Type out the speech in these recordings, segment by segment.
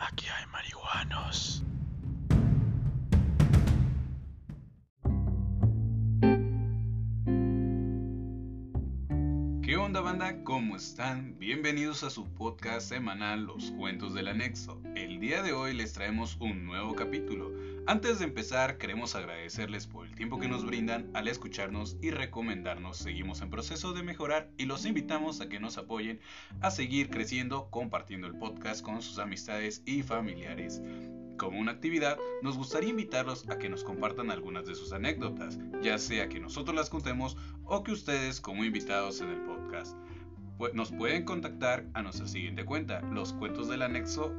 Aquí hay marihuanos. Banda? ¿Cómo están? Bienvenidos a su podcast semanal Los Cuentos del Anexo. El día de hoy les traemos un nuevo capítulo. Antes de empezar, queremos agradecerles por el tiempo que nos brindan al escucharnos y recomendarnos. Seguimos en proceso de mejorar y los invitamos a que nos apoyen a seguir creciendo compartiendo el podcast con sus amistades y familiares. Como una actividad, nos gustaría invitarlos a que nos compartan algunas de sus anécdotas, ya sea que nosotros las contemos o que ustedes como invitados en el podcast. Nos pueden contactar a nuestra siguiente cuenta, Los Cuentos del Anexo,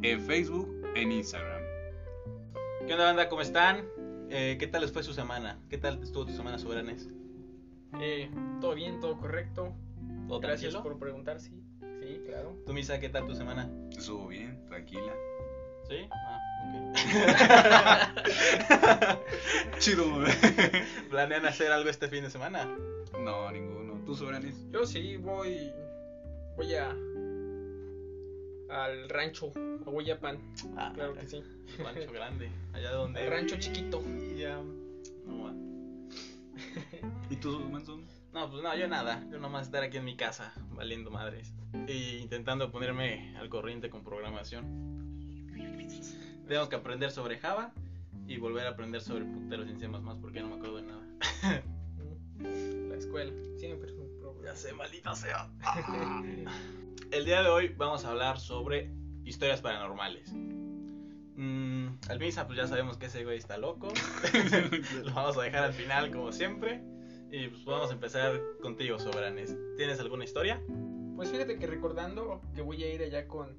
en Facebook, en Instagram. ¿Qué onda, banda? ¿Cómo están? Eh, ¿Qué tal les fue su semana? ¿Qué tal estuvo tu semana, soberanes? Eh, todo bien, todo correcto. ¿Todo Gracias tranquilo? por preguntar, sí. Sí, claro. ¿Tú, Misa, qué tal tu semana? Estuvo bien, tranquila. ¿Sí? Ah, ok. Chido. ¿Planean hacer algo este fin de semana? no, ninguno. ¿Tú, Soberanis? Yo sí voy. Voy a. Al rancho, a Hueyapan. Ah, Claro que sí. Rancho grande, allá donde... El rancho chiquito. Ya. No, va. ¿Y tú, Manson? no, pues no, yo nada. Yo nomás estar aquí en mi casa, valiendo madres. Y intentando ponerme al corriente con programación. Tengo que aprender sobre Java y volver a aprender sobre puteros en C++ porque no me acuerdo de nada. La escuela. Siempre es un problema. Ya sé, maldita sea. El día de hoy vamos a hablar sobre historias paranormales. Mm, al Misa, pues ya sabemos que ese güey está loco. Lo vamos a dejar al final, como siempre. Y pues vamos a empezar contigo, Sobranes. ¿Tienes alguna historia? Pues fíjate que recordando que voy a ir allá con.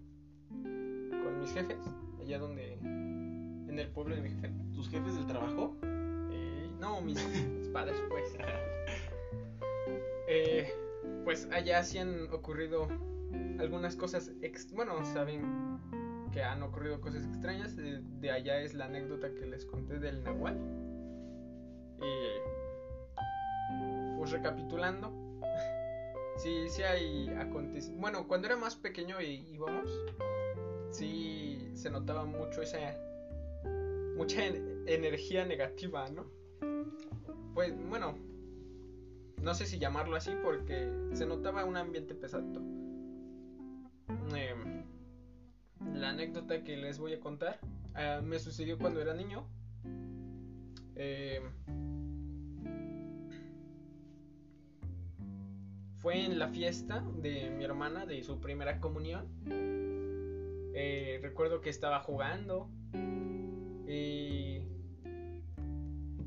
Con mis jefes. Allá donde. En el pueblo de mi jefe. ¿Tus jefes del trabajo? Eh, no, mis, mis padres, pues. Eh, pues allá sí han ocurrido algunas cosas. ex- bueno, saben que han ocurrido cosas extrañas. De, de allá es la anécdota que les conté del Nahual. Y. Pues recapitulando. Sí, sí hay acontecimientos. Bueno, cuando era más pequeño y íbamos, sí se notaba mucho esa. mucha en- energía negativa, ¿no? Pues bueno, no sé si llamarlo así porque se notaba un ambiente pesado. Em, la anécdota que les voy a contar ah, me sucedió cuando era niño. Em, fue en la fiesta de mi hermana de su primera comunión. Eh, recuerdo que estaba jugando y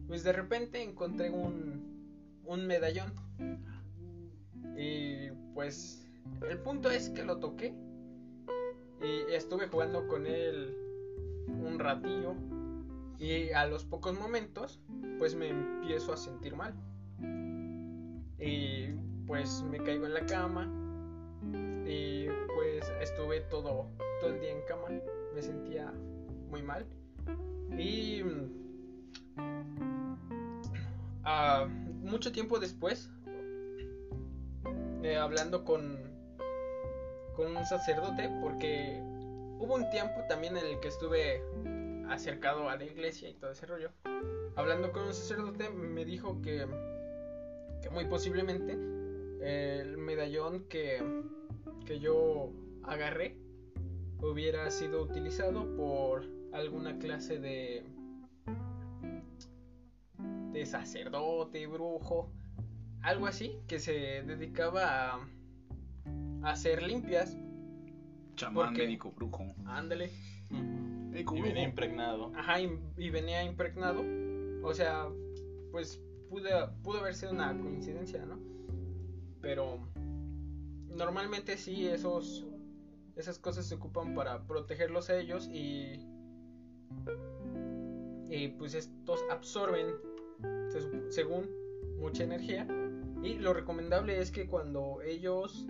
pues de repente encontré un, un medallón. Y pues el punto es que lo toqué. Y estuve jugando con él un ratillo. Y a los pocos momentos pues me empiezo a sentir mal. Y pues me caigo en la cama. Y pues estuve todo, todo el día en cama. Me sentía muy mal. Y ah, mucho tiempo después, eh, hablando con, con un sacerdote, porque hubo un tiempo también en el que estuve acercado a la iglesia y todo ese rollo. Hablando con un sacerdote me dijo que, que muy posiblemente eh, el medallón que, que yo agarré hubiera sido utilizado por alguna clase de de sacerdote, brujo, algo así, que se dedicaba a, a hacer limpias. Chamán, médico, brujo. Ándale. Médico, Y brujo. impregnado. Ajá, y, y venía impregnado. O sea, pues pudo, pudo haber sido una coincidencia, ¿no? Pero normalmente sí, esos, esas cosas se ocupan para protegerlos a ellos y, y pues estos absorben, según, mucha energía. Y lo recomendable es que cuando ellos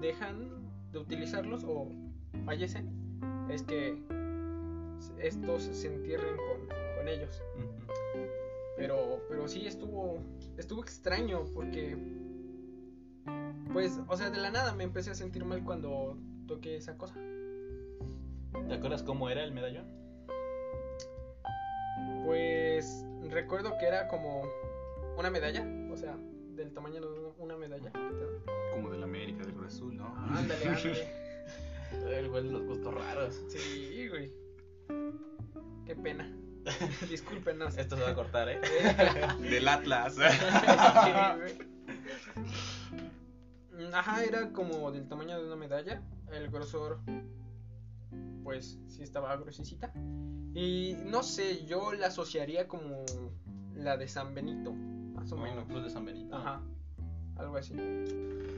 dejan de utilizarlos o fallecen, es que estos se entierren con, con ellos. Pero, pero sí estuvo, estuvo extraño porque, pues, o sea, de la nada me empecé a sentir mal cuando toqué esa cosa. ¿Te acuerdas cómo era el medallón? Pues recuerdo que era como una medalla, o sea, del tamaño de una medalla. Como del América, del Azul, ¿no? Ándale, ándale. El güey de los gustos raros. Sí, güey. Qué pena. Discúlpenos. Esto se va a cortar, ¿eh? Del Atlas. Sí, güey. Ajá, era como del tamaño de una medalla. El grosor, pues sí estaba gruesecita. Y no sé, yo la asociaría como la de San Benito, más o Como menos. Cruz de San Benito. Ajá, algo así.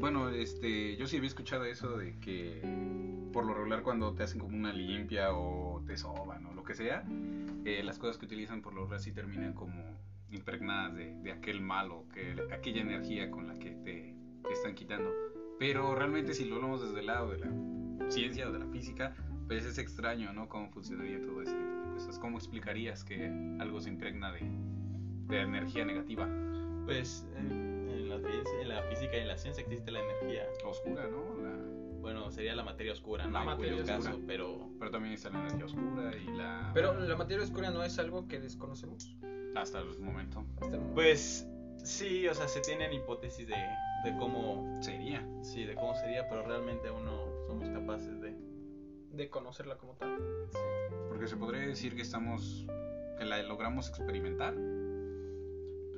Bueno, este, yo sí había escuchado eso de que por lo regular cuando te hacen como una limpia o te soban o lo que sea, eh, las cosas que utilizan por lo regular sí terminan como impregnadas de, de aquel malo, que, aquella energía con la que te, te están quitando. Pero realmente si lo hablamos desde el lado de la ciencia o de la física, pues es extraño, ¿no? Cómo funcionaría todo ese tipo de cosas. ¿Cómo explicarías que algo se impregna de, de energía negativa? Pues en, en la, en la física y en la ciencia existe la energía. Oscura, ¿no? La- Bueno, sería la materia oscura, ¿no? La en materia cuyo oscura. caso, pero pero también está la energía oscura y la... Pero la materia oscura no es algo que desconocemos. Hasta el momento Hasta el momento. pues sí, o sea, se tienen hipótesis de, de cómo sería. sí, de cómo sería, pero realmente aún no somos capaces de de conocerla como tal. Porque se podría decir que estamos... que la logramos experimentar,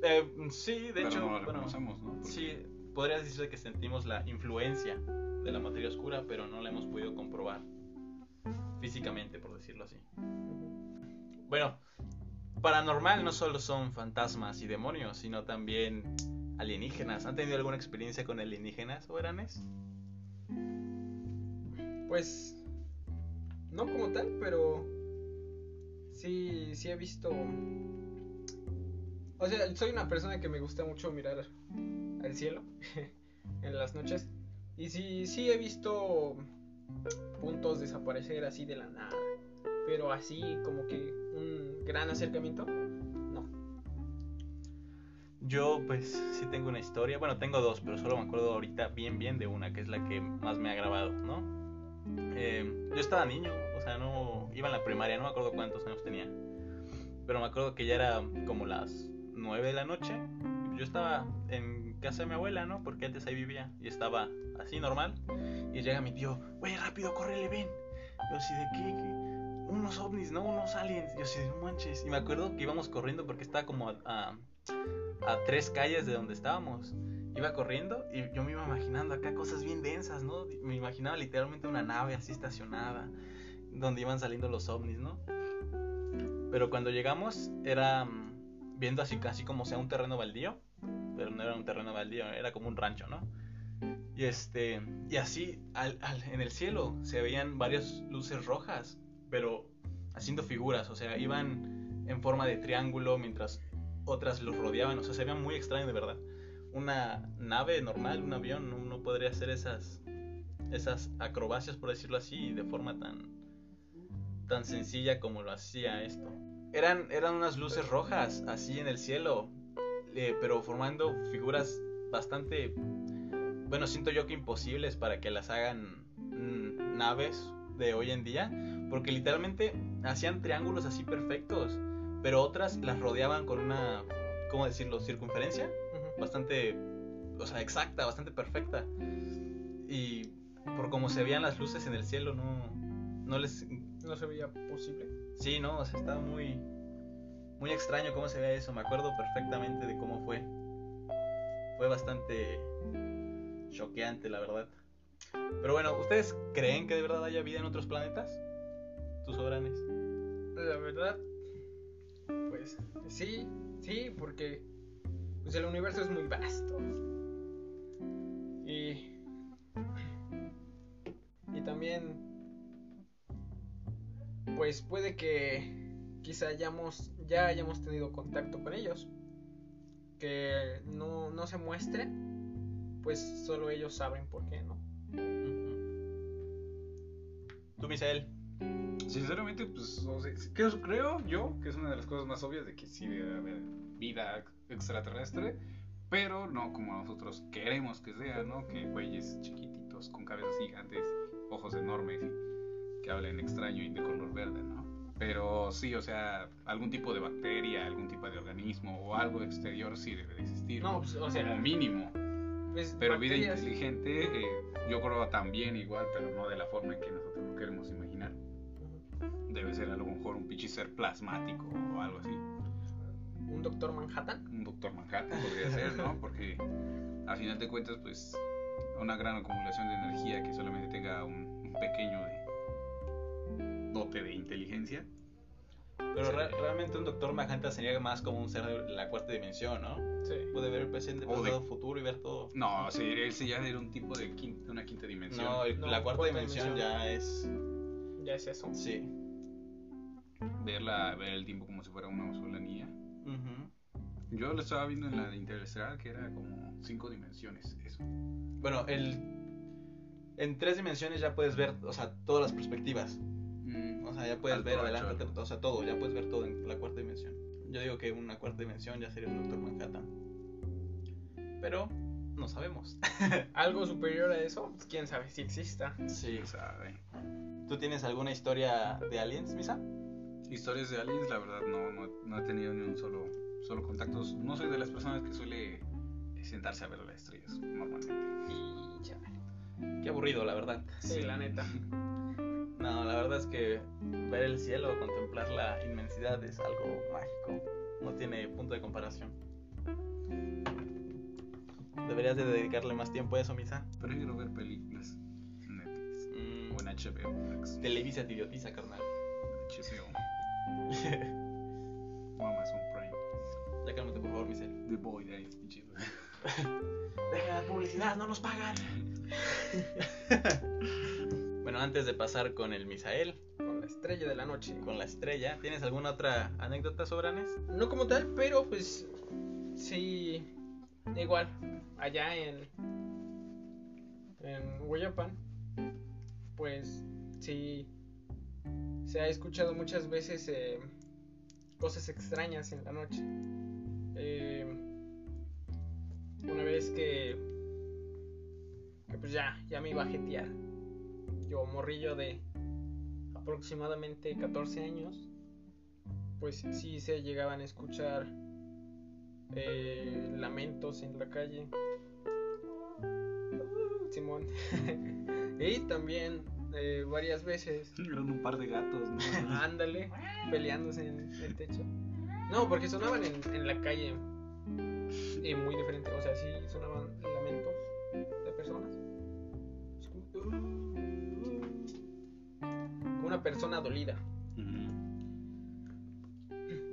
Eh, sí, de pero hecho, no la bueno, reconocemos, ¿no? Porque- sí, podrías decir que sentimos la influencia de la materia oscura, pero no la hemos podido comprobar físicamente, por decirlo así. Bueno, paranormal no solo son fantasmas y demonios, sino también alienígenas. ¿Han tenido alguna experiencia con alienígenas o eranes? Pues no como tal, pero sí, sí he visto. O sea, soy una persona que me gusta mucho mirar al cielo en las noches. Y sí, sí he visto puntos desaparecer así de la nada. Pero así como que un gran acercamiento, no. Yo pues sí tengo una historia, bueno tengo dos, pero solo me acuerdo ahorita bien bien de una, que es la que más me ha grabado, ¿no? Eh, yo estaba niño, o sea, no iba en la primaria, no me acuerdo cuántos años tenía, pero me acuerdo que ya era como las 9 de la noche, yo estaba en casa de mi abuela, ¿no? Porque antes ahí vivía y estaba así normal, y llega mi tío, güey, rápido, córrele, ven. Yo así de qué? Unos ovnis, ¿no? Unos aliens. Yo no manches. Y me acuerdo que íbamos corriendo porque estaba como a, a- a tres calles de donde estábamos. Iba corriendo y yo me iba imaginando acá cosas bien densas, ¿no? Me imaginaba literalmente una nave así estacionada, donde iban saliendo los ovnis, ¿no? Pero cuando llegamos era mm, viendo así casi como sea un terreno baldío, pero no era un terreno baldío, era como un rancho, ¿no? Y este, y así al- al- en el cielo se veían varias luces rojas, pero haciendo figuras, o sea, iban en forma de triángulo mientras otras los rodeaban, o sea, se veía muy extraño de verdad. Una nave normal, un avión, no, no podría hacer esas esas acrobacias, por decirlo así, de forma tan tan sencilla como lo hacía esto. Eran, eran unas luces rojas así en el cielo, eh, pero formando figuras bastante, bueno, siento yo que imposibles para que las hagan mm, naves de hoy en día, porque literalmente hacían triángulos así perfectos, pero otras las rodeaban con una, ¿cómo decirlo?, circunferencia bastante, o sea, exacta, bastante perfecta. Y por como se veían las luces en el cielo, no, no les... No se veía posible. Sí, no, o sea, estaba muy, muy extraño cómo se veía eso. Me acuerdo perfectamente de cómo fue. Fue bastante choqueante, la verdad. Pero bueno, ¿ustedes creen que de verdad haya vida en otros planetas? ¿Tus sobranes? La verdad, pues sí, sí, porque pues, el universo es muy vasto. Y, y también, pues puede que quizá hayamos, ya hayamos tenido contacto con ellos. Que no, no se muestre, pues solo ellos saben por qué, ¿no? ¿Tú, Misael? Sinceramente, pues o sea, creo, creo yo que es una de las cosas más obvias de que sí debe haber vida extraterrestre, pero no como nosotros queremos que sea, ¿no? Que güeyes chiquititos con cabezas gigantes, ojos enormes, y que habla en extraño y de color verde, ¿no? Pero sí, o sea, algún tipo de bacteria, algún tipo de organismo o algo exterior sí debe de existir. No, pues, o sea, como mínimo. pues, Pero vida inteligente, eh, yo creo también igual, pero no de la forma en que nosotros lo queremos imaginar. Debe ser a lo mejor un pinche ser plasmático o algo así. Un doctor Manhattan. Un doctor Manhattan podría ser, ¿no? Porque a final de cuentas, pues, una gran acumulación de energía que solamente tenga un, un pequeño de dote de inteligencia. Pero re- realmente un doctor Manhattan sería más como un ser de la cuarta dimensión, ¿no? Sí. Puede ver el presente, O de- pasado, futuro y ver todo. No, sí, él sí ya era un tipo de quin- una quinta dimensión. No, el- No, la cuarta, cuarta dimensión, dimensión. ya es. Ya es eso. Sí. Verla, ver el tiempo como si fuera una solanía. Ujú. Yo lo estaba viendo en la de Interestelar, que era como cinco dimensiones, eso. Bueno, el. En tres dimensiones ya puedes ver, o sea, todas las perspectivas. O sea, ya puedes Alto, ver adelante, o sea, todo, ya puedes ver todo en la cuarta dimensión. Yo digo que una cuarta dimensión ya sería un Doctor Manhattan. Pero no sabemos. Algo superior a eso, pues, quién sabe si exista. Sí. ¿Quién sabe? ¿Tú tienes alguna historia de aliens, Misa? Historias de aliens, la verdad, no, no, no he tenido ni un solo, solo contacto. No soy de las personas que suele sentarse a ver las estrellas, normalmente. Y ya. Qué aburrido, la verdad. Sí, la neta. No, la verdad es que ver el cielo, contemplar la inmensidad es algo mágico. No tiene punto de comparación. Deberías de dedicarle más tiempo a eso, Misa. Prefiero ver películas en Netflix Mm, o en HBO Max. Televisa te idiotiza, carnal. HBO Amazon Prime. ya cálmate, por favor, Michelle. The Boy, de ahí, pinche. Deja la publicidad, no nos pagan. bueno, antes de pasar con el Misael, Con la estrella de la noche. con la estrella, ¿tienes alguna otra anécdota sobre Anes? No como tal, pero pues sí, igual, allá en, en Hueyapan, pues sí, se ha escuchado muchas veces eh, cosas extrañas en la noche. Eh, una vez que, pues ya, ya me iba a jetear, yo morrillo de aproximadamente 14 años, pues sí se llegaban a escuchar eh, lamentos en la calle. Simón. y también eh, varias veces, Eran un par de gatos, ¿no? ándale, peleándose en el techo. No, porque sonaban en, en la calle. Y muy diferente, o sea, sí sonaban lamentos de personas. Es como- como una persona dolida.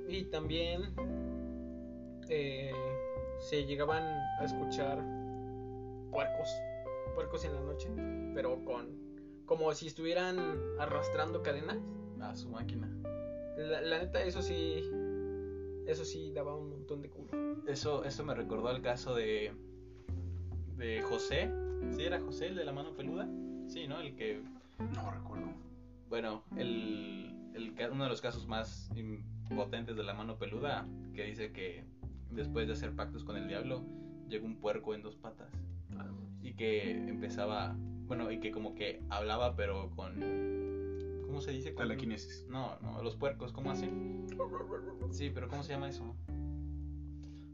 Y también eh, se llegaban a escuchar puercos, puercos en la noche, pero con como si estuvieran arrastrando cadenas. A su máquina. La, la neta, eso sí, eso sí daba un montón de culo. Eso, eso me recordó al caso de, de José. ¿Sí era José el de la mano peluda? Sí, ¿no? El que, No recuerdo. bueno, el, el ca- uno de los casos más impotentes de la mano peluda, que dice que después de hacer pactos con el diablo, llegó un puerco en dos patas. Y que empezaba, bueno, y que como que hablaba pero con, ¿cómo se dice? Con- Telequinesis. No, no, los puercos, ¿cómo hacen? Sí, pero ¿cómo se llama eso?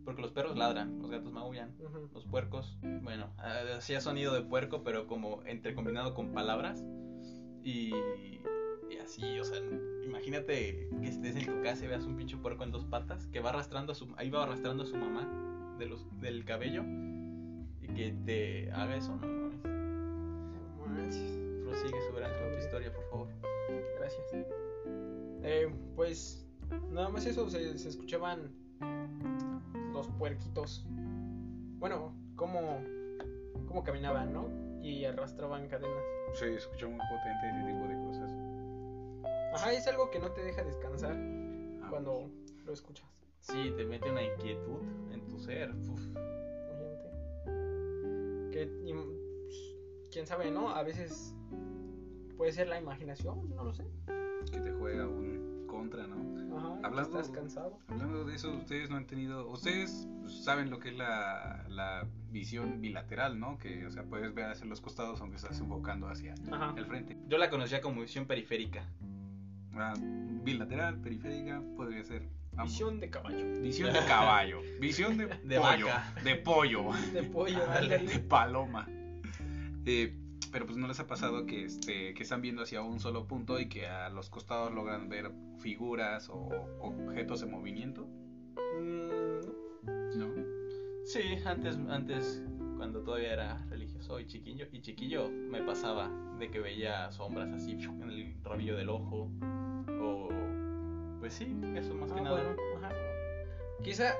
Porque los perros ladran, los gatos maullan. Los puercos, bueno, eh, hacía sonido de puerco, pero como entre combinado con palabras. Y, y así, o sea, imagínate que estés en tu casa y veas un pinche puerco en dos patas que va arrastrando a su, ahí va arrastrando a su mamá de los, del cabello y que te haga eso, no. Prosigue sobre con tu historia, por favor. Gracias. Eh, pues nada más eso, se, se escuchaban los puerquitos. Bueno, cómo, cómo caminaban, ¿no? Y arrastraban cadenas. Sí, escuchó muy potente ese tipo de cosas. Ajá, es algo que no te deja descansar Ah, cuando lo escuchas. Sí, te mete una inquietud en tu ser. Uf. Imagínate. Que, y, pues, quién sabe, ¿no? A veces puede ser la imaginación, no lo sé. Que te juega un contra, ¿no? Ajá, Hablando- estás cansado. Hablando de eso, ustedes no han tenido. Ustedes saben lo que es la, la visión bilateral, ¿no? Que, o sea, puedes ver hacia los costados aunque estás enfocando hacia Ajá. el frente. Yo la conocía como visión periférica. Ah, bilateral, periférica, podría ser. ambos. Visión de caballo. Visión de caballo, visión de, De pollo, vaca. de pollo, De pollo, de paloma. Eh, pero pues no les ha pasado que, este, que están viendo hacia un solo punto y que a los costados logran ver figuras o objetos en movimiento. Mm, ¿No? Sí, antes, antes cuando todavía era religioso y chiquillo, y chiquillo me pasaba de que veía sombras así en el rabillo del ojo. O pues sí, eso más que ah, nada. bueno, ajá. Quizá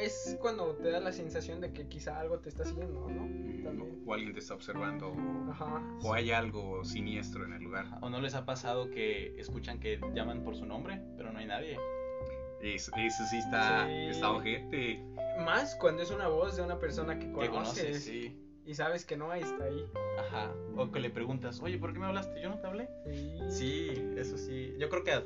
es cuando te da la sensación de que quizá algo te está siguiendo, ¿no? También. O alguien te está observando o, Ajá. o hay algo siniestro en el lugar. ¿O no les ha pasado que escuchan que llaman por su nombre, pero no hay nadie? Eso, eso sí está, Sí. está ojete. Más cuando es una voz de una persona que conoces, sí. y sabes que no está ahí. Ajá. O que le preguntas, oye, ¿por qué me hablaste? ¿Yo no te hablé? Sí. Sí, eso sí. Yo creo que a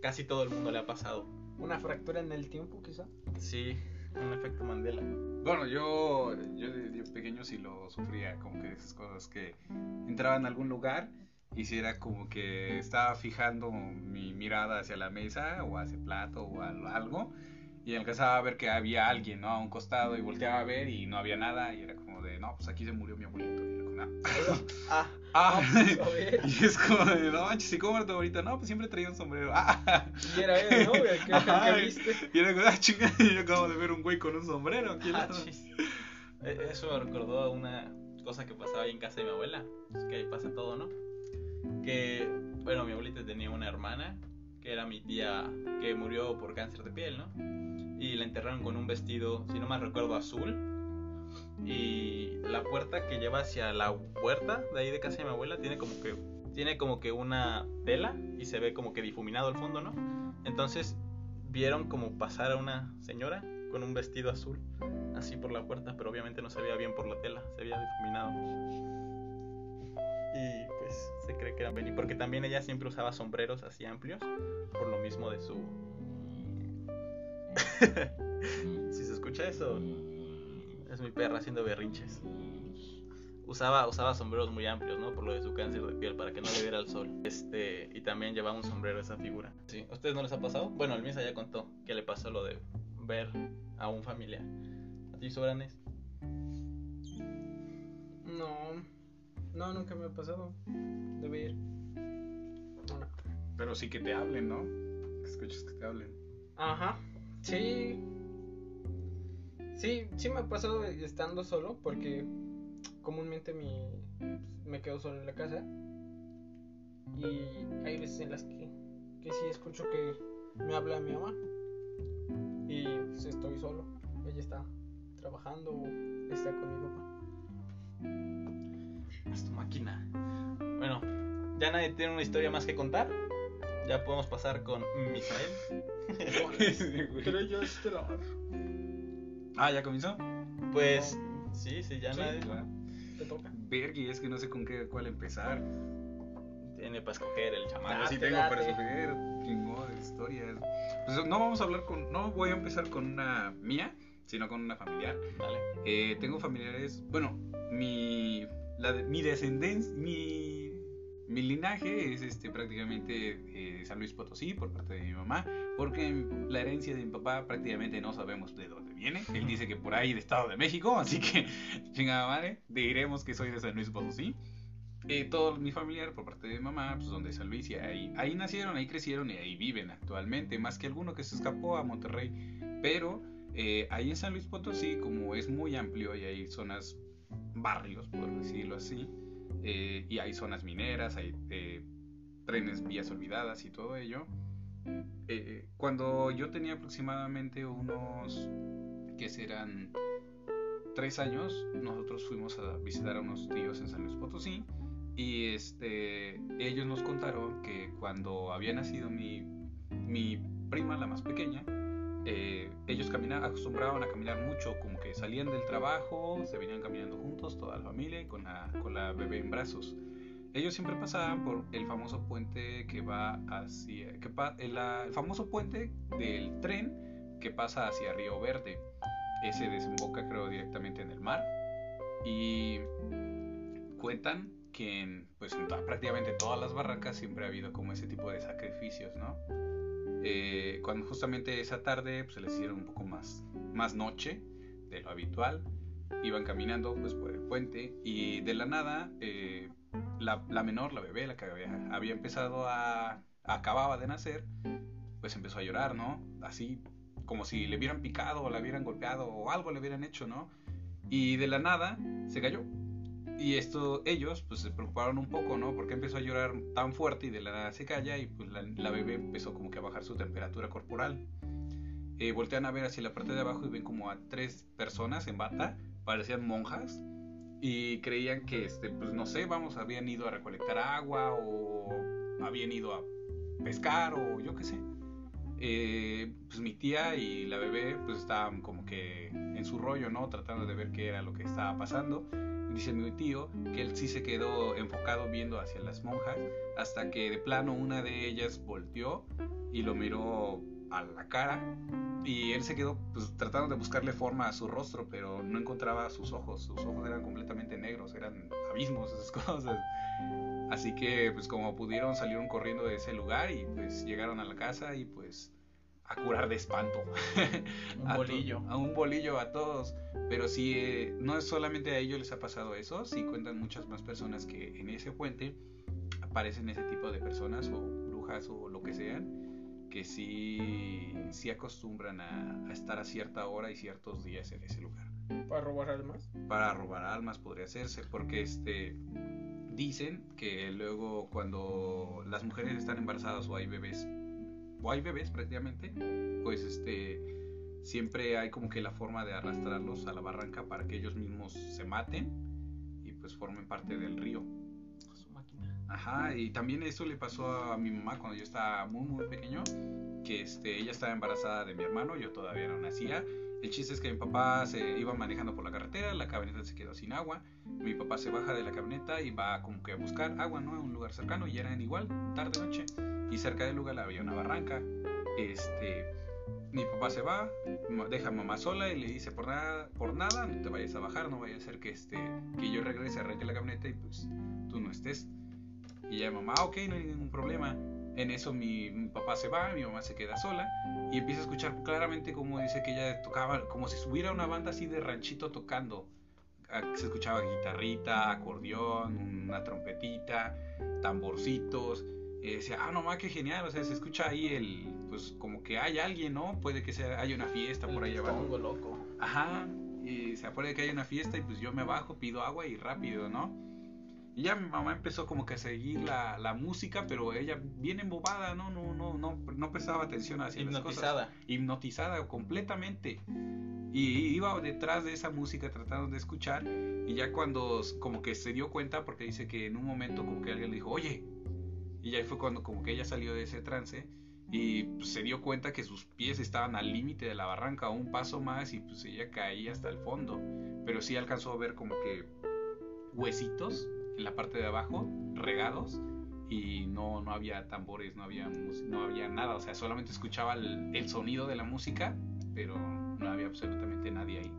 casi todo el mundo le ha pasado. Una fractura en el tiempo, quizá. Sí, un efecto Mandela. Bueno, yo, yo de, de pequeño sí lo sufría, como que esas cosas que entraba en algún lugar y si era como que estaba fijando mi mirada hacia la mesa o hacia el plato o al- algo y alcanzaba a ver que había alguien, ¿no? A un costado y volteaba a ver y no había nada y era como de, no, pues aquí se murió mi abuelito. Y era como, "Ah". Ah, Ah, A ver. y es como de, no manches, ¿y cómo era tu abuelita? No, pues siempre traía un sombrero. Ah, Y era él, ¿no? El que, el Ajá, que viste. y era como, ah, chingada, yo acabo de ver un güey con un sombrero. aquí al ah, lado". chis. Eh, Eso me recordó a una cosa que pasaba ahí en casa de mi abuela. Es que ahí pasa todo, ¿no? Que, bueno, mi abuelita tenía una hermana que era mi tía que murió por cáncer de piel, ¿no? Y la enterraron con un vestido, si no mal recuerdo, azul. Y la puerta que lleva hacia la huerta de ahí de casa de mi abuela tiene como que tiene como que una tela y se ve como que difuminado al fondo, ¿no? Entonces vieron como pasar a una señora con un vestido azul así por la puerta, pero obviamente no se veía bien por la tela, se veía difuminado. Y pues se cree que era Benny, porque también ella siempre usaba sombreros así amplios, por lo mismo de su... si se escucha eso, es mi perra haciendo berrinches. Usaba, usaba sombreros muy amplios, ¿no? Por lo de su cáncer de piel, para que no le diera el sol. Este, y también llevaba un sombrero esa figura. Sí. ¿A ustedes no les ha pasado? Bueno, el Misa ya contó que le pasó lo de ver a un familiar. ¿A ti, Sobranes? No. No, nunca me ha pasado. Debe ir. No. Pero sí que te hablen, ¿no? Que escuches que te hablen. Ajá. Sí. Sí, sí me ha pasado estando solo porque comúnmente mi, me quedo solo en la casa. Y hay veces en las que, que sí escucho que me habla mi mamá. Y pues, estoy solo. Ella está trabajando o está con mi papá. Es tu máquina. Bueno, ya nadie tiene una historia más que contar. Ya podemos pasar con Misael. Pero yo ah, ¿ya comenzó? Pues sí, sí, ya Sí. nadie Te toca. Vergui, es que no sé con qué, cuál empezar. tiene para escoger el chamaco. Ah, sí Date, tengo para date. escoger. Chingo de historias. Pues no vamos a hablar con. No voy a empezar con una mía, sino con una familiar. Dale. Eh, tengo familiares. Bueno, mi. La de- mi descendencia. Mi. Mi linaje es este prácticamente eh, San Luis Potosí por parte de mi mamá, porque la herencia de mi papá prácticamente no sabemos de dónde viene. Él dice que por ahí del Estado de México, así que chingada madre, diremos que soy de San Luis Potosí. Eh, todo mi familiar por parte de mi mamá, pues donde San Luis y ahí, ahí nacieron, ahí crecieron y ahí viven actualmente, más que alguno que se escapó a Monterrey. Pero eh, ahí en San Luis Potosí, como es muy amplio y hay zonas, barrios, por decirlo así, eh, y hay zonas mineras, hay eh, trenes, vías olvidadas y todo ello. eh, cuando yo tenía aproximadamente unos, que serán tres años, nosotros fuimos a visitar a unos tíos en San Luis Potosí y este, ellos nos contaron que cuando había nacido mi, mi prima, la más pequeña, eh, ellos caminaban, acostumbraban a caminar mucho, como que salían del trabajo, se venían caminando juntos, toda la familia, y con la, con la bebé en brazos. Ellos siempre pasaban por el famoso puente que va hacia, que pa- el, famoso puente del tren que pasa hacia Río Verde. Ese desemboca creo directamente en el mar Y cuentan que en, pues, en prácticamente todas las barrancas siempre ha habido como ese tipo de sacrificios, ¿no? Eh, cuando justamente esa tarde pues, se les hicieron un poco más, más noche de lo habitual, iban caminando pues por el puente y de la nada eh, la, la menor, la bebé, la que había, había empezado a, acababa de nacer, pues empezó a llorar, ¿no? Así como si le hubieran picado o la hubieran golpeado o algo le hubieran hecho, ¿no? Y de la nada se cayó. Y esto, ellos pues se preocuparon un poco, ¿no? Porque empezó a llorar tan fuerte y de la nada se calla y pues la, bebé empezó como que a bajar su temperatura corporal. Eh, voltean a ver hacia la parte de abajo y ven como a tres personas en bata, parecían monjas, y creían que, este, pues no sé, vamos, habían ido a recolectar agua o habían ido a pescar o yo qué sé. Eh, pues mi tía y la bebé pues estaban como que en su rollo, ¿no? Tratando de ver qué era lo que estaba pasando. Dice mi tío que él sí se quedó enfocado viendo hacia las monjas hasta que de plano una de ellas volteó y lo miró a la cara y él se quedó pues tratando de buscarle forma a su rostro pero no encontraba sus ojos, sus ojos eran completamente negros, eran abismos esas cosas. Así que pues como pudieron salieron corriendo de ese lugar y pues llegaron a la casa y pues a curar de espanto. Un A to- bolillo. A un bolillo a todos. Pero sí, eh, no es solamente a ellos les ha pasado eso, sí cuentan muchas más personas que en ese puente aparecen ese tipo de personas o brujas o lo que sean, que sí, sí acostumbran a, a estar a cierta hora y ciertos días en ese lugar. Para robar almas. Para robar almas podría hacerse, porque este dicen que luego cuando las mujeres están embarazadas o hay bebés, o hay bebés prácticamente, pues este siempre hay como que la forma de arrastrarlos a la barranca para que ellos mismos se maten y pues formen parte del río. Su máquina. Ajá, y también eso le pasó a mi mamá cuando yo estaba muy muy pequeño, que este, ella estaba embarazada de mi hermano, yo todavía no nacía. El chiste es que mi papá se iba manejando por la carretera, la camioneta se quedó sin agua, mi papá se baja de la camioneta y va como que a buscar agua, ¿no? En un lugar cercano y eran igual, tarde noche, y cerca del lugar había una barranca. Este, mi papá se va, deja a mamá sola y le dice por nada, por nada, no te vayas a bajar, no vaya a ser que este, que yo regrese, arranque la camioneta y pues tú no estés. Y ya mamá, "Ah, ok, no hay ningún problema. En eso mi, mi papá se va, mi mamá se queda sola y empieza a escuchar claramente como dice que ella tocaba, como si estuviera una banda así de ranchito tocando. Ah, Se escuchaba guitarrita, acordeón, una trompetita, tamborcitos. Y decía, ah, no, ma, qué genial, o sea, se escucha ahí el, pues como que hay alguien, ¿no? Puede que sea, haya una fiesta por ahí abajo. Loco. Ajá, y se acuerda que hay una fiesta y pues yo me bajo, pido agua y rápido, ¿no? Y ya mi mamá empezó como que a seguir la, la música, pero ella bien embobada, ¿no? No, no, no, no prestaba atención hacia las cosas. Hipnotizada. Hipnotizada completamente. Y iba detrás de esa música tratando de escuchar y ya cuando como que se dio cuenta, porque dice que en un momento como que alguien le dijo, oye, y ya fue cuando como que ella salió de ese trance y pues, se dio cuenta que sus pies estaban al límite de la barranca, un paso más y pues ella caía hasta el fondo. Pero sí alcanzó a ver como que huesitos en la parte de abajo, regados, y no, no había tambores, no había, no había nada, o sea, solamente escuchaba el, el sonido de la música, pero no había absolutamente nadie ahí.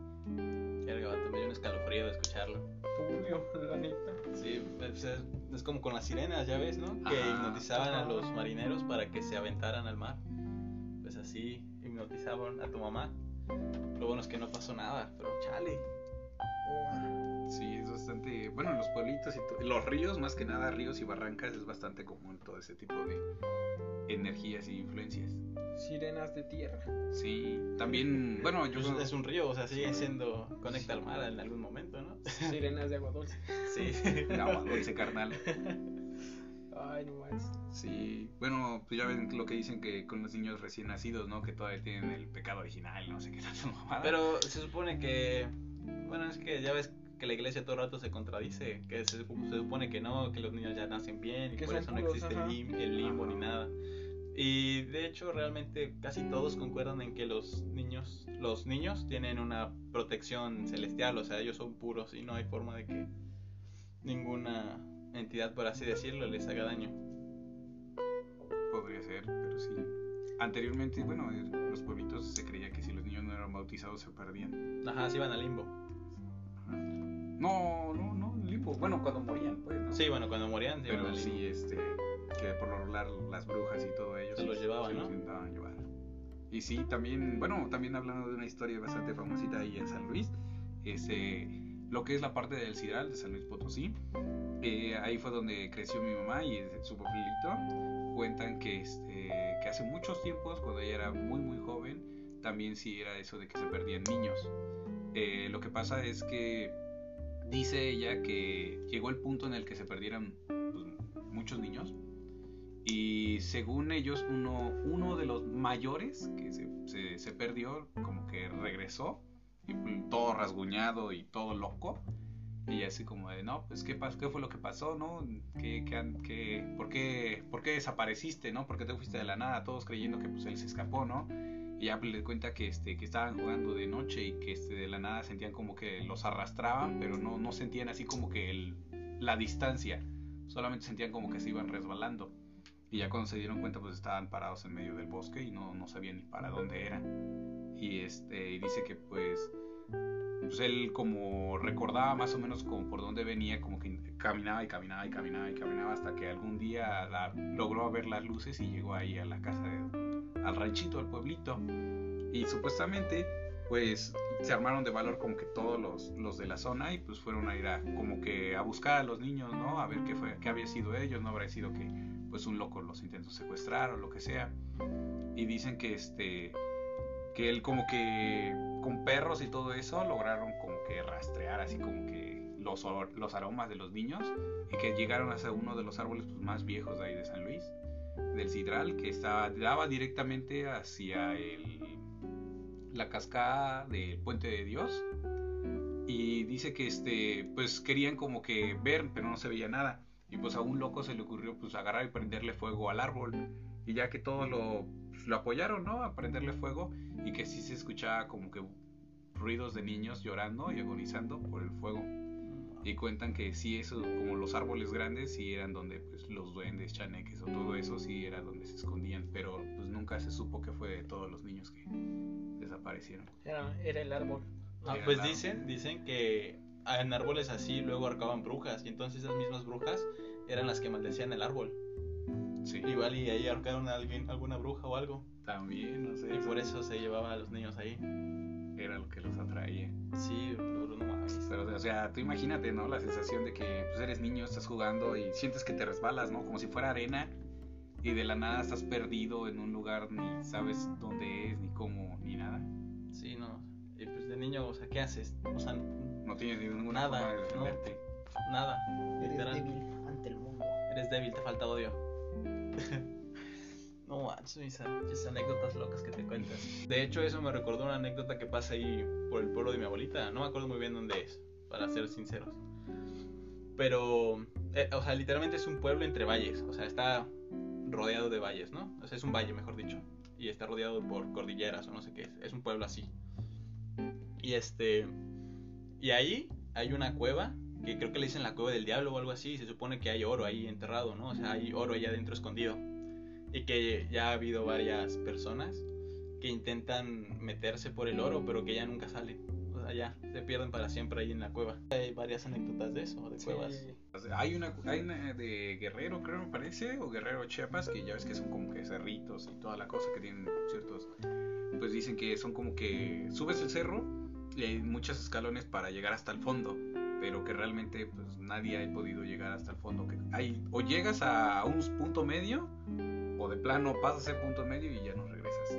Verga, vato, me dio un escalofrío de escucharlo. Turbio, la neta. Sí, es, es- es como con las sirenas, ya ves, ¿no? Que Ajá. hipnotizaban a los marineros para que se aventaran al mar. Pues así hipnotizaban a tu mamá. Lo bueno es que no pasó nada, pero chale. Sí, es bastante, bueno, en los pueblitos y to- los ríos, más que nada ríos y barrancas, es bastante común todo ese tipo de energías y influencias. Sirenas de tierra. Sí, también, bueno, yo... Pues es un río, o sea, sigue siendo conecta al mar en algún momento, ¿no? Sirenas de agua dulce. Sí. Agua dulce carnal. Ay, no más. Sí, bueno, pues ya ven lo que dicen que con los niños recién nacidos, ¿no? Que todavía tienen el pecado original, no sé qué tanto mamada. Pero se supone que. Bueno, es que ya ves que la iglesia todo el rato se contradice. Que se, se supone que no, que los niños ya nacen bien y por eso no puros, existe ajá. el, lim- el limbo ni nada. Y de hecho, realmente casi todos concuerdan en que los niños, los niños tienen una protección celestial, o sea, ellos son puros y no hay forma de que ninguna entidad, por así decirlo, les haga daño. Podría ser, pero sí. Anteriormente, bueno, en los pueblitos se creía que si los niños no eran bautizados se perdían. Ajá, sí van al limbo. No, no, no, limbo. Bueno, cuando morían, pues, ¿no? Sí, bueno, cuando morían, iban Pero sí, este, que por lo regular las brujas y todo ello. Se sí, los llevaban, se ¿no? los intentaban llevar. Y sí, también, bueno, también hablando de una historia bastante famosita ahí en San Luis, ese, lo que es la parte del Cidral de San Luis Potosí, eh, ahí fue donde creció mi mamá y es su pueblito. Cuentan que, este, que hace muchos tiempos, cuando ella era muy, muy joven, también sí era eso de que se perdían niños. Eh, lo que pasa es que dice ella que llegó el punto en el que se perdieron pues, muchos niños. Y según ellos uno, uno de los mayores que se, se- se perdió como que regresó y pues, todo rasguñado y todo loco. Y así como de no pues qué pas- qué fue lo que pasó no ¿Qué, qué qué- por qué por qué desapareciste no por qué te fuiste de la nada todos creyendo que pues él se escapó no y ya pues, le cuenta que este que estaban jugando de noche y que este de la nada sentían como que los arrastraban pero no no sentían así como que el- la distancia. Solamente sentían como que se iban resbalando. Y ya cuando se dieron cuenta pues estaban parados en medio del bosque y no, no sabían ni para dónde era. Y este y dice que pues pues él como recordaba más o menos como por dónde venía como que caminaba y caminaba y caminaba y caminaba hasta que algún día logró ver las luces y llegó ahí a la casa de- al ranchito al pueblito y supuestamente pues se armaron de valor como que todos los, los de la zona y pues fueron a ir a como que a buscar a los niños no a ver qué fue qué había sido ellos no habrá sido que pues un loco los intentó secuestrar o lo que sea. Y dicen que este que él como que con perros y todo eso lograron como que rastrear así como que los, los aromas de los niños y que llegaron hasta uno de los árboles pues, más viejos de ahí de San Luis del Cidral que estaba daba directamente hacia la cascada del puente de Dios. Y dice que este pues querían como que ver pero no se veía nada. Y pues a un loco se le ocurrió pues agarrar y prenderle fuego al árbol. Y ya que todos lo, pues, lo apoyaron no a prenderle fuego. Y que sí se escuchaba como que ruidos de niños llorando y agonizando por el fuego y cuentan que sí eso como los árboles grandes sí eran donde pues los duendes chaneques o todo eso sí era donde se escondían pero pues nunca se supo que fue de todos los niños que desaparecieron Era, era el árbol. Ah, pues dicen, dicen que en árboles así luego ahorcaban brujas y entonces esas mismas brujas eran las que maldecían el árbol. sí Igual y ahí ahorcaron a alguien, alguna bruja o algo. también no sé Y por eso se llevaba a los niños ahí. Era lo que los atraía Sí, pero no mames. Pero, o sea, tú imagínate, ¿no? La sensación de que pues, eres niño, estás jugando y sientes que te resbalas, ¿no? Como si fuera arena y de la nada estás perdido en un lugar, ni sabes dónde es, ni cómo, ni nada. Sí, no. Y pues de niño, o sea, ¿qué haces? O sea, No tienes ninguna Nada, forma de ¿no? defenderte. nada. Eres Literal. débil ante el mundo. Eres débil, te falta odio. no manches, mis anécdotas locas que te cuentas. De hecho, eso me recordó una anécdota que pasa ahí por el pueblo de mi abuelita. No me acuerdo muy bien dónde es, para ser sinceros. Pero, eh, o sea, literalmente es un pueblo entre valles. O sea, está rodeado de valles, ¿no? O sea, es un valle, mejor dicho. Y está rodeado por cordilleras o no sé qué es. Es un pueblo así. Y este. Y ahí hay una cueva que creo que le dicen la cueva del diablo o algo así, y se supone que hay oro ahí enterrado, ¿no? O sea, hay oro allá adentro escondido. Y que ya ha habido varias personas que intentan meterse por el oro, pero que ya nunca salen. O sea, ya se pierden para siempre ahí en la cueva. Hay varias anécdotas de eso, de Sí. cuevas. Hay, una, hay una de Guerrero, creo, me parece, o Guerrero Chiapas, que ya ves que son como que cerritos y toda la cosa que tienen ciertos. Pues dicen que son como que subes el cerro y hay muchos escalones para llegar hasta el fondo, pero que realmente pues nadie ha podido llegar hasta el fondo. Que hay, o llegas a un punto medio, o de plano pasas ese punto medio y ya no regresas.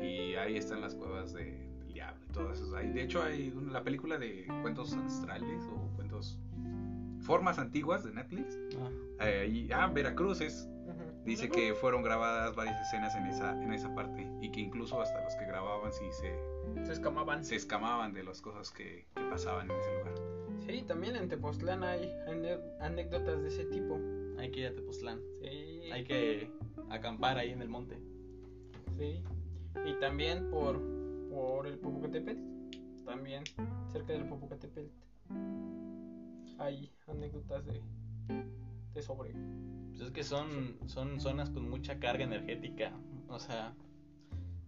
Y ahí están las cuevas de, del diablo y todo eso. Ahí, de hecho, hay una- la película de cuentos ancestrales o cuentos formas antiguas de Netflix. Ah, Eh, y- ah, Veracruz es. Dice que fueron grabadas varias escenas en esa, en esa parte y que incluso hasta los que grababan sí se, Se escamaban. se escamaban de las cosas que, que pasaban en ese lugar. Sí, también en Tepoztlán hay anécdotas de ese tipo. hay que ir a Tepoztlán. Sí. Hay que acampar ahí en el monte. Sí. Y también por, por el Popocatépetl. También cerca del Popocatépetl. Hay anécdotas de, de sobre. Pues es que son, son zonas con mucha carga energética. O sea,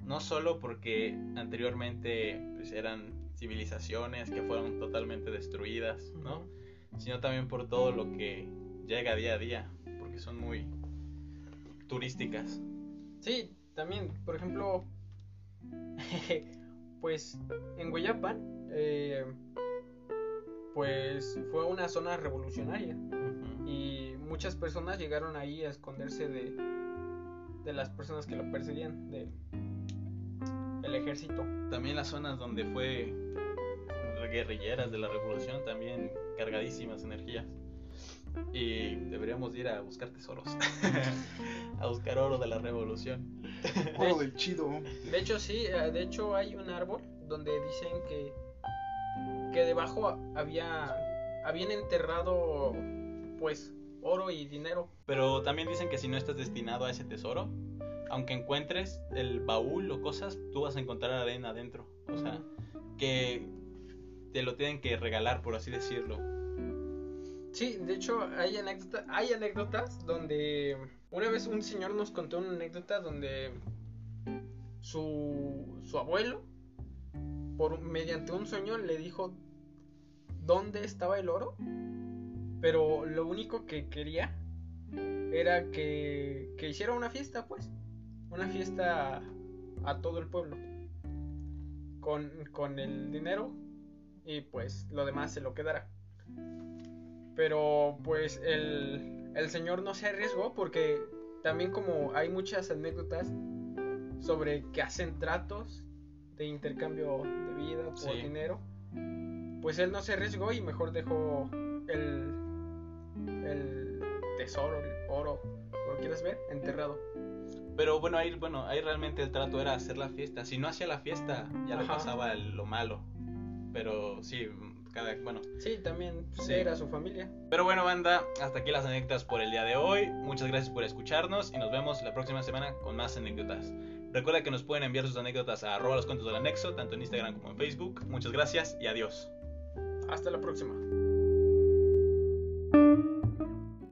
no solo porque anteriormente pues eran civilizaciones que fueron totalmente destruidas, ¿no? Sino también por todo lo que llega día a día, porque son muy turísticas. Sí, también, por ejemplo, pues en Guayapan, eh, pues fue una zona revolucionaria y muchas personas llegaron ahí a esconderse de, de las personas que lo perseguían, de el ejército. También las zonas donde fue guerrilleras de la revolución, también cargadísimas energías. Y deberíamos ir a buscar tesoros, a buscar oro de la revolución. Oro del chido. De hecho, sí, eh, de hecho hay un árbol donde dicen que, que debajo había, habían enterrado pues oro y dinero. Pero también dicen que si no estás destinado a ese tesoro, aunque encuentres el baúl o cosas, tú vas a encontrar arena adentro. O sea, que te lo tienen que regalar, por así decirlo. Sí, de hecho hay, anécdota, hay anécdotas donde una vez un señor nos contó una anécdota donde su, su abuelo, por, mediante un sueño, le dijo dónde estaba el oro, pero lo único que quería era que, que hiciera una fiesta, pues, una fiesta a todo el pueblo, con, con el dinero y pues lo demás se lo quedara. Pero pues el, el señor no se arriesgó porque también como hay muchas anécdotas sobre que hacen tratos de intercambio de vida por Sí. dinero, pues él no se arriesgó y mejor dejó el, el tesoro, el oro, como quieras ver, enterrado. Pero bueno, ahí, bueno, ahí realmente el trato era hacer la fiesta. Si no hacía la fiesta, ya le Ajá. pasaba el- lo malo. Pero sí, cada, bueno. Sí, también pues, Sí. era su familia. Pero bueno, banda, hasta aquí las anécdotas por el día de hoy. Muchas gracias por escucharnos y nos vemos la próxima semana con más anécdotas. Recuerda que nos pueden enviar sus anécdotas a arroba los cuentos del anexo, tanto en Instagram como en Facebook. Muchas gracias y adiós. Hasta la próxima.